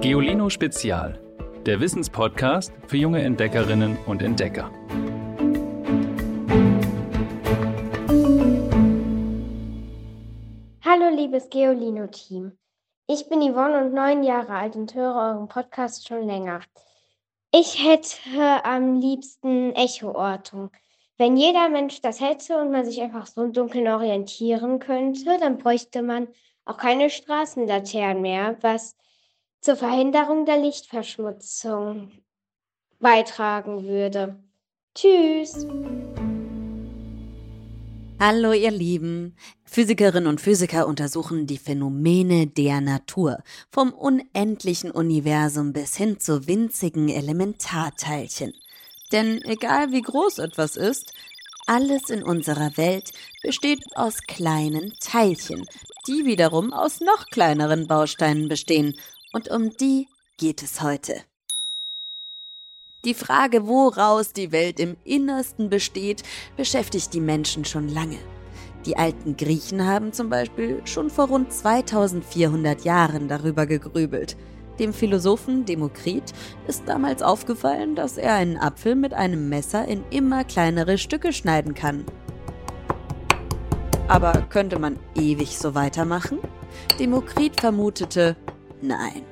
Geolino Spezial, der Wissenspodcast für junge Entdeckerinnen und Entdecker. Hallo liebes Geolino-Team. Ich bin Yvonne und neun Jahre alt und höre euren Podcast schon länger. Ich hätte am liebsten Echoortung. Wenn jeder Mensch das hätte und man sich einfach so im Dunkeln orientieren könnte, dann bräuchte man auch keine Straßenlaternen mehr, was zur Verhinderung der Lichtverschmutzung beitragen würde. Tschüss! Hallo ihr Lieben. Physikerinnen und Physiker untersuchen die Phänomene der Natur, vom unendlichen Universum bis hin zu winzigen Elementarteilchen. Denn egal wie groß etwas ist, alles in unserer Welt besteht aus kleinen Teilchen, die wiederum aus noch kleineren Bausteinen bestehen und um die geht es heute. Die Frage, woraus die Welt im Innersten besteht, beschäftigt die Menschen schon lange. Die alten Griechen haben zum Beispiel schon vor rund 2400 Jahren darüber gegrübelt. Dem Philosophen Demokrit ist damals aufgefallen, dass er einen Apfel mit einem Messer in immer kleinere Stücke schneiden kann. Aber könnte man ewig so weitermachen? Demokrit vermutete, nein.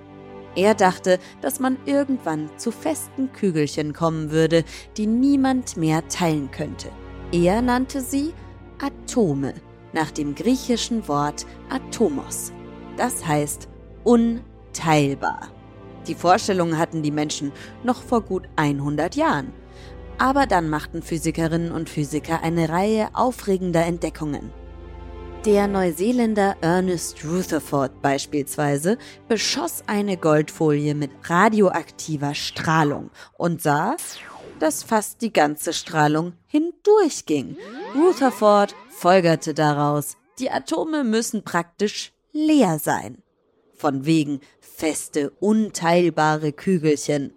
Er dachte, dass man irgendwann zu festen Kügelchen kommen würde, die niemand mehr teilen könnte. Er nannte sie Atome, nach dem griechischen Wort Atomos. Das heißt unteilbar. Die Vorstellung hatten die Menschen noch vor gut 100 Jahren. Aber dann machten Physikerinnen und Physiker eine Reihe aufregender Entdeckungen. Der Neuseeländer Ernest Rutherford beispielsweise beschoss eine Goldfolie mit radioaktiver Strahlung und sah, dass fast die ganze Strahlung hindurchging. Rutherford folgerte daraus, die Atome müssen praktisch leer sein. Von wegen feste, unteilbare Kügelchen.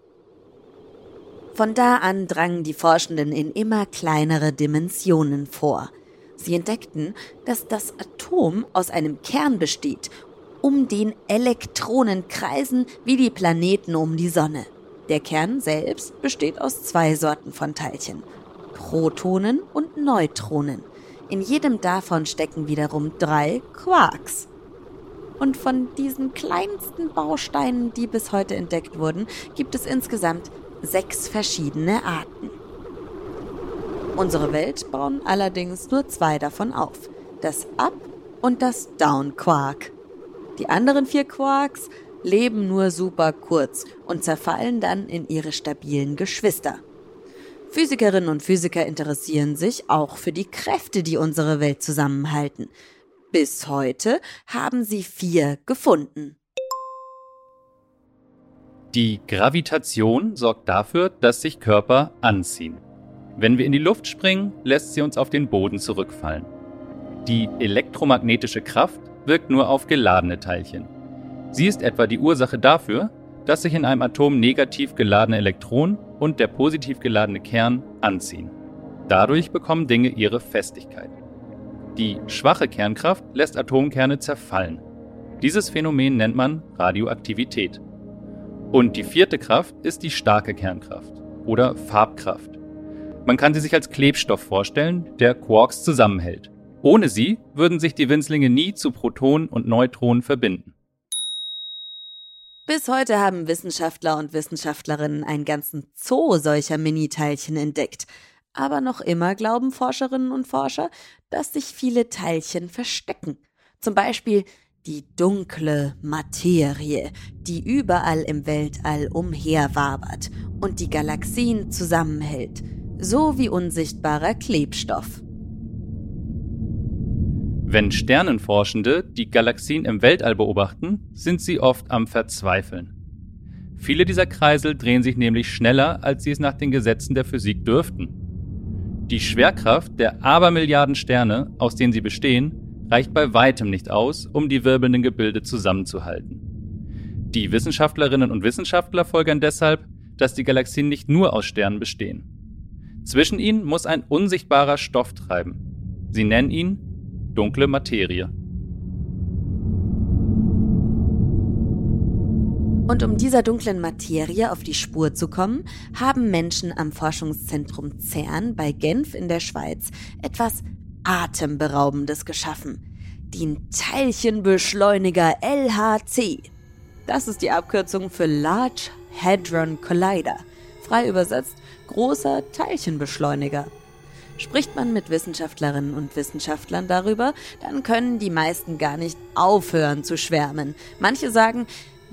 Von da an drangen die Forschenden in immer kleinere Dimensionen vor. Sie entdeckten, dass das Atom aus einem Kern besteht, um den Elektronen kreisen wie die Planeten um die Sonne. Der Kern selbst besteht aus zwei Sorten von Teilchen, Protonen und Neutronen. In jedem davon stecken wiederum drei Quarks. Und von diesen kleinsten Bausteinen, die bis heute entdeckt wurden, gibt es insgesamt sechs verschiedene Arten. Unsere Welt bauen allerdings nur zwei davon auf. Das Up- und das Down-Quark. Die anderen vier Quarks leben nur super kurz und zerfallen dann in ihre stabilen Geschwister. Physikerinnen und Physiker interessieren sich auch für die Kräfte, die unsere Welt zusammenhalten. Bis heute haben sie vier gefunden. Die Gravitation sorgt dafür, dass sich Körper anziehen. Wenn wir in die Luft springen, lässt sie uns auf den Boden zurückfallen. Die elektromagnetische Kraft wirkt nur auf geladene Teilchen. Sie ist etwa die Ursache dafür, dass sich in einem Atom negativ geladene Elektronen und der positiv geladene Kern anziehen. Dadurch bekommen Dinge ihre Festigkeit. Die schwache Kernkraft lässt Atomkerne zerfallen. Dieses Phänomen nennt man Radioaktivität. Und die vierte Kraft ist die starke Kernkraft oder Farbkraft. Man kann sie sich als Klebstoff vorstellen, der Quarks zusammenhält. Ohne sie würden sich die Winzlinge nie zu Protonen und Neutronen verbinden. Bis heute haben Wissenschaftler und Wissenschaftlerinnen einen ganzen Zoo solcher Miniteilchen entdeckt. Aber noch immer glauben Forscherinnen und Forscher, dass sich viele Teilchen verstecken. Zum Beispiel die dunkle Materie, die überall im Weltall umherwabert und die Galaxien zusammenhält so wie unsichtbarer Klebstoff. Wenn Sternenforschende die Galaxien im Weltall beobachten, sind sie oft am Verzweifeln. Viele dieser Kreisel drehen sich nämlich schneller, als sie es nach den Gesetzen der Physik dürften. Die Schwerkraft der Abermilliarden Sterne, aus denen sie bestehen, reicht bei weitem nicht aus, um die wirbelnden Gebilde zusammenzuhalten. Die Wissenschaftlerinnen und Wissenschaftler folgern deshalb, dass die Galaxien nicht nur aus Sternen bestehen. Zwischen ihnen muss ein unsichtbarer Stoff treiben. Sie nennen ihn dunkle Materie. Und um dieser dunklen Materie auf die Spur zu kommen, haben Menschen am Forschungszentrum CERN bei Genf in der Schweiz etwas Atemberaubendes geschaffen. Den Teilchenbeschleuniger LHC. Das ist die Abkürzung für Large Hadron Collider. Frei übersetzt großer Teilchenbeschleuniger. Spricht man mit Wissenschaftlerinnen und Wissenschaftlern darüber, dann können die meisten gar nicht aufhören zu schwärmen. Manche sagen,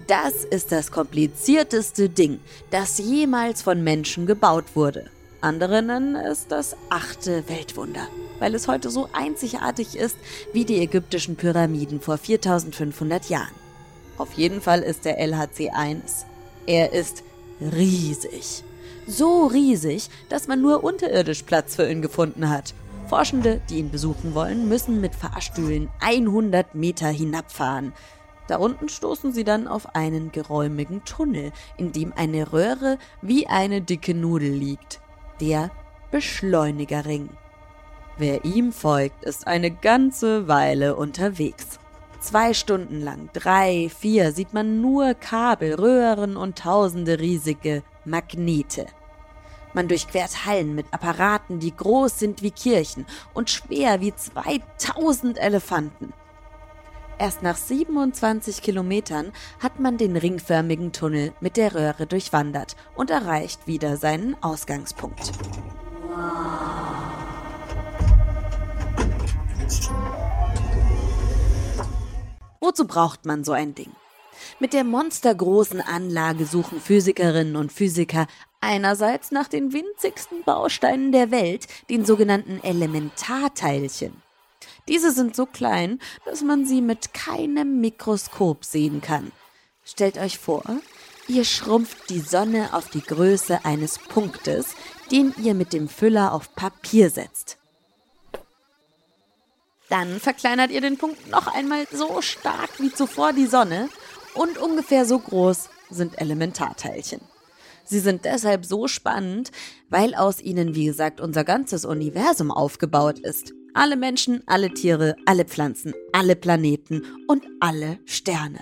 das ist das komplizierteste Ding, das jemals von Menschen gebaut wurde. Andere nennen es das achte Weltwunder, weil es heute so einzigartig ist wie die ägyptischen Pyramiden vor 4500 Jahren. Auf jeden Fall ist der LHC 1. Er ist riesig. So riesig, dass man nur unterirdisch Platz für ihn gefunden hat. Forschende, die ihn besuchen wollen, müssen mit Fahrstühlen 100 Meter hinabfahren. Da unten stoßen sie dann auf einen geräumigen Tunnel, in dem eine Röhre wie eine dicke Nudel liegt. Der Beschleunigerring. Wer ihm folgt, ist eine ganze Weile unterwegs. Zwei Stunden lang, drei, vier, sieht man nur Kabel, Röhren und tausende riesige Magnete. Man durchquert Hallen mit Apparaten, die groß sind wie Kirchen und schwer wie 2000 Elefanten. Erst nach 27 Kilometern hat man den ringförmigen Tunnel mit der Röhre durchwandert und erreicht wieder seinen Ausgangspunkt. Wozu braucht man so ein Ding? Mit der monstergroßen Anlage suchen Physikerinnen und Physiker einerseits nach den winzigsten Bausteinen der Welt, den sogenannten Elementarteilchen. Diese sind so klein, dass man sie mit keinem Mikroskop sehen kann. Stellt euch vor, ihr schrumpft die Sonne auf die Größe eines Punktes, den ihr mit dem Füller auf Papier setzt. Dann verkleinert ihr den Punkt noch einmal so stark wie zuvor die Sonne und ungefähr so groß sind Elementarteilchen. Sie sind deshalb so spannend, weil aus ihnen, wie gesagt, unser ganzes Universum aufgebaut ist. Alle Menschen, alle Tiere, alle Pflanzen, alle Planeten und alle Sterne.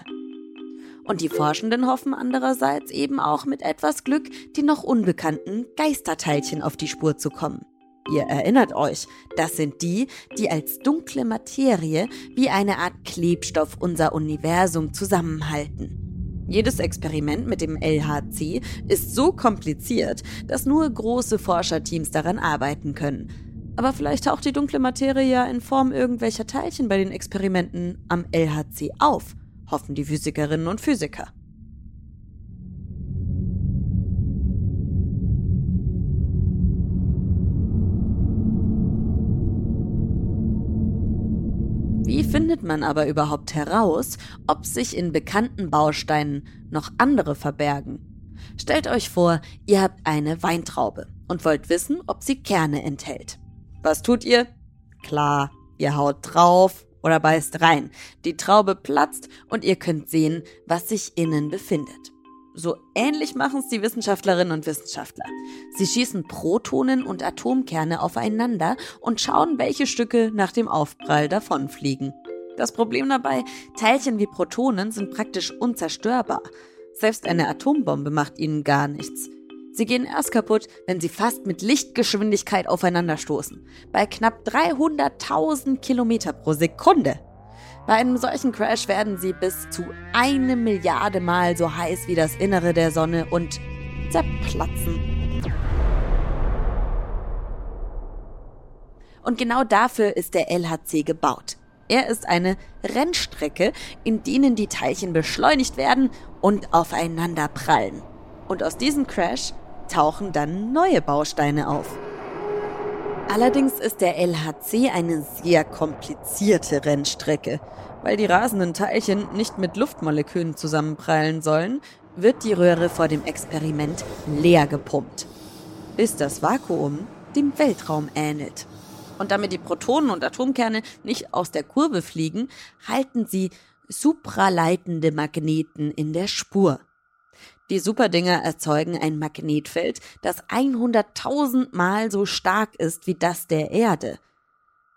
Und die Forschenden hoffen andererseits eben auch mit etwas Glück, die noch unbekannten Geisterteilchen auf die Spur zu kommen. Ihr erinnert euch, das sind die, die als dunkle Materie wie eine Art Klebstoff unser Universum zusammenhalten. Jedes Experiment mit dem LHC ist so kompliziert, dass nur große Forscherteams daran arbeiten können. Aber vielleicht taucht die dunkle Materie ja in Form irgendwelcher Teilchen bei den Experimenten am LHC auf, hoffen die Physikerinnen und Physiker. Wie findet man aber überhaupt heraus, ob sich in bekannten Bausteinen noch andere verbergen? Stellt euch vor, ihr habt eine Weintraube und wollt wissen, ob sie Kerne enthält. Was tut ihr? Klar, ihr haut drauf oder beißt rein. Die Traube platzt und ihr könnt sehen, was sich innen befindet. So ähnlich machen es die Wissenschaftlerinnen und Wissenschaftler. Sie schießen Protonen und Atomkerne aufeinander und schauen, welche Stücke nach dem Aufprall davonfliegen. Das Problem dabei, Teilchen wie Protonen sind praktisch unzerstörbar. Selbst eine Atombombe macht ihnen gar nichts. Sie gehen erst kaputt, wenn sie fast mit Lichtgeschwindigkeit aufeinanderstoßen. Bei knapp 300.000 Kilometer pro Sekunde. Bei einem solchen Crash werden sie bis zu eine Milliarde Mal so heiß wie das Innere der Sonne und zerplatzen. Und genau dafür ist der LHC gebaut. Er ist eine Rennstrecke, in denen die Teilchen beschleunigt werden und aufeinander prallen. Und aus diesem Crash tauchen dann neue Bausteine auf. Allerdings ist der LHC eine sehr komplizierte Rennstrecke. Weil die rasenden Teilchen nicht mit Luftmolekülen zusammenprallen sollen, wird die Röhre vor dem Experiment leer gepumpt, bis das Vakuum dem Weltraum ähnelt. Und damit die Protonen und Atomkerne nicht aus der Kurve fliegen, halten sie supraleitende Magneten in der Spur. Die Superdinger erzeugen ein Magnetfeld, das 100.000 Mal so stark ist wie das der Erde.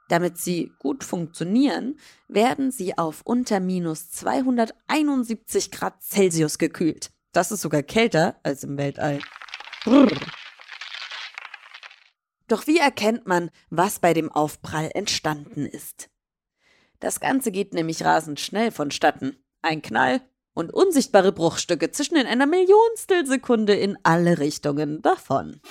Damit sie gut funktionieren, werden sie auf unter minus 271 Grad Celsius gekühlt. Das ist sogar kälter als im Weltall. Brrr. Doch wie erkennt man, was bei dem Aufprall entstanden ist? Das Ganze geht nämlich rasend schnell vonstatten. Ein Knall und unsichtbare Bruchstücke zischen in einer Millionstel Sekunde in alle Richtungen davon.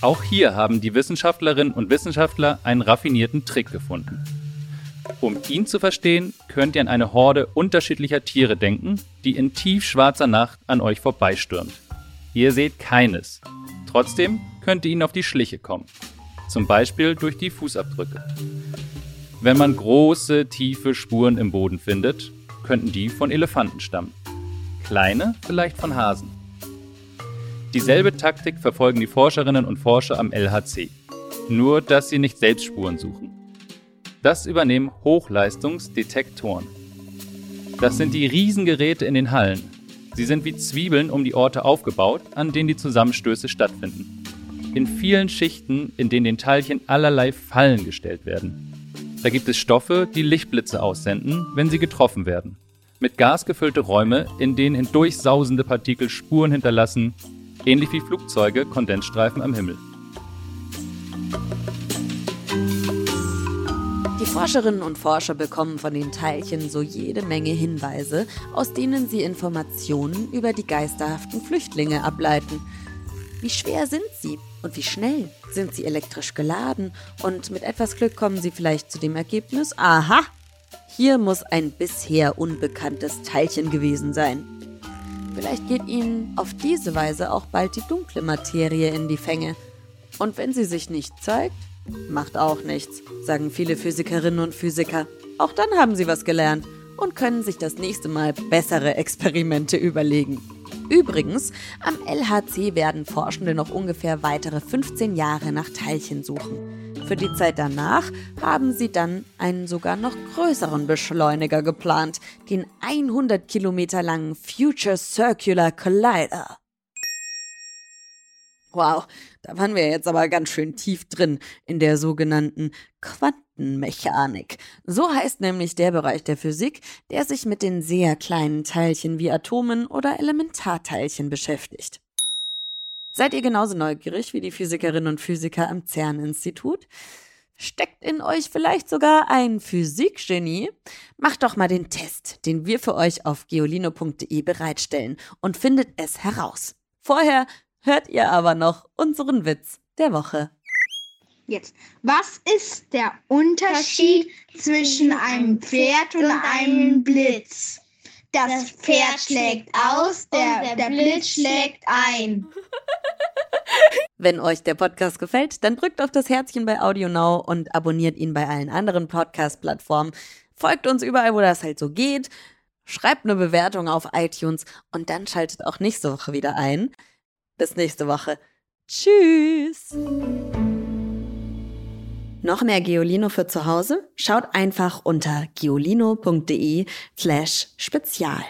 Auch hier haben die Wissenschaftlerinnen und Wissenschaftler einen raffinierten Trick gefunden. Um ihn zu verstehen, könnt ihr an eine Horde unterschiedlicher Tiere denken, die in tiefschwarzer Nacht an euch vorbeistürmt. Ihr seht keines. Trotzdem könnt ihr ihnen auf die Schliche kommen. Zum Beispiel durch die Fußabdrücke. Wenn man große, tiefe Spuren im Boden findet, könnten die von Elefanten stammen. Kleine vielleicht von Hasen. Dieselbe Taktik verfolgen die Forscherinnen und Forscher am LHC. Nur, dass sie nicht selbst Spuren suchen. Das übernehmen Hochleistungsdetektoren. Das sind die Riesengeräte in den Hallen. Sie sind wie Zwiebeln um die Orte aufgebaut, an denen die Zusammenstöße stattfinden. In vielen Schichten, in denen den Teilchen allerlei Fallen gestellt werden. Da gibt es Stoffe, die Lichtblitze aussenden, wenn sie getroffen werden. Mit Gas gefüllte Räume, in denen hindurchsausende Partikel Spuren hinterlassen, ähnlich wie Flugzeuge Kondensstreifen am Himmel. Die Forscherinnen und Forscher bekommen von den Teilchen so jede Menge Hinweise, aus denen sie Informationen über die geisterhaften Flüchtlinge ableiten. Wie schwer sind sie und wie schnell sind sie elektrisch geladen? Und mit etwas Glück kommen sie vielleicht zu dem Ergebnis, aha, hier muss ein bisher unbekanntes Teilchen gewesen sein. Vielleicht geht ihnen auf diese Weise auch bald die dunkle Materie in die Fänge. Und wenn sie sich nicht zeigt, macht auch nichts, sagen viele Physikerinnen und Physiker. Auch dann haben sie was gelernt und können sich das nächste Mal bessere Experimente überlegen. Übrigens, am LHC werden Forschende noch ungefähr weitere 15 Jahre nach Teilchen suchen. Für die Zeit danach haben sie dann einen sogar noch größeren Beschleuniger geplant, den 100 Kilometer langen Future Circular Collider. Wow, da waren wir jetzt aber ganz schön tief drin in der sogenannten Quantenmechanik. So heißt nämlich der Bereich der Physik, der sich mit den sehr kleinen Teilchen wie Atomen oder Elementarteilchen beschäftigt. Seid ihr genauso neugierig wie die Physikerinnen und Physiker am CERN-Institut? Steckt in euch vielleicht sogar ein Physikgenie? Macht doch mal den Test, den wir für euch auf geolino.de bereitstellen und findet es heraus. Vorher hört ihr aber noch unseren Witz der Woche. Jetzt, was ist der Unterschied zwischen einem Pferd und einem Blitz? Das Pferd schlägt aus, der, der Blitz schlägt ein. Wenn euch der Podcast gefällt, dann drückt auf das Herzchen bei AudioNow und abonniert ihn bei allen anderen Podcast-Plattformen. Folgt uns überall, wo das halt so geht. Schreibt eine Bewertung auf iTunes und dann schaltet auch nächste Woche wieder ein. Bis nächste Woche. Tschüss! Noch mehr Geolino für zu Hause? Schaut einfach unter geolino.de slash spezial.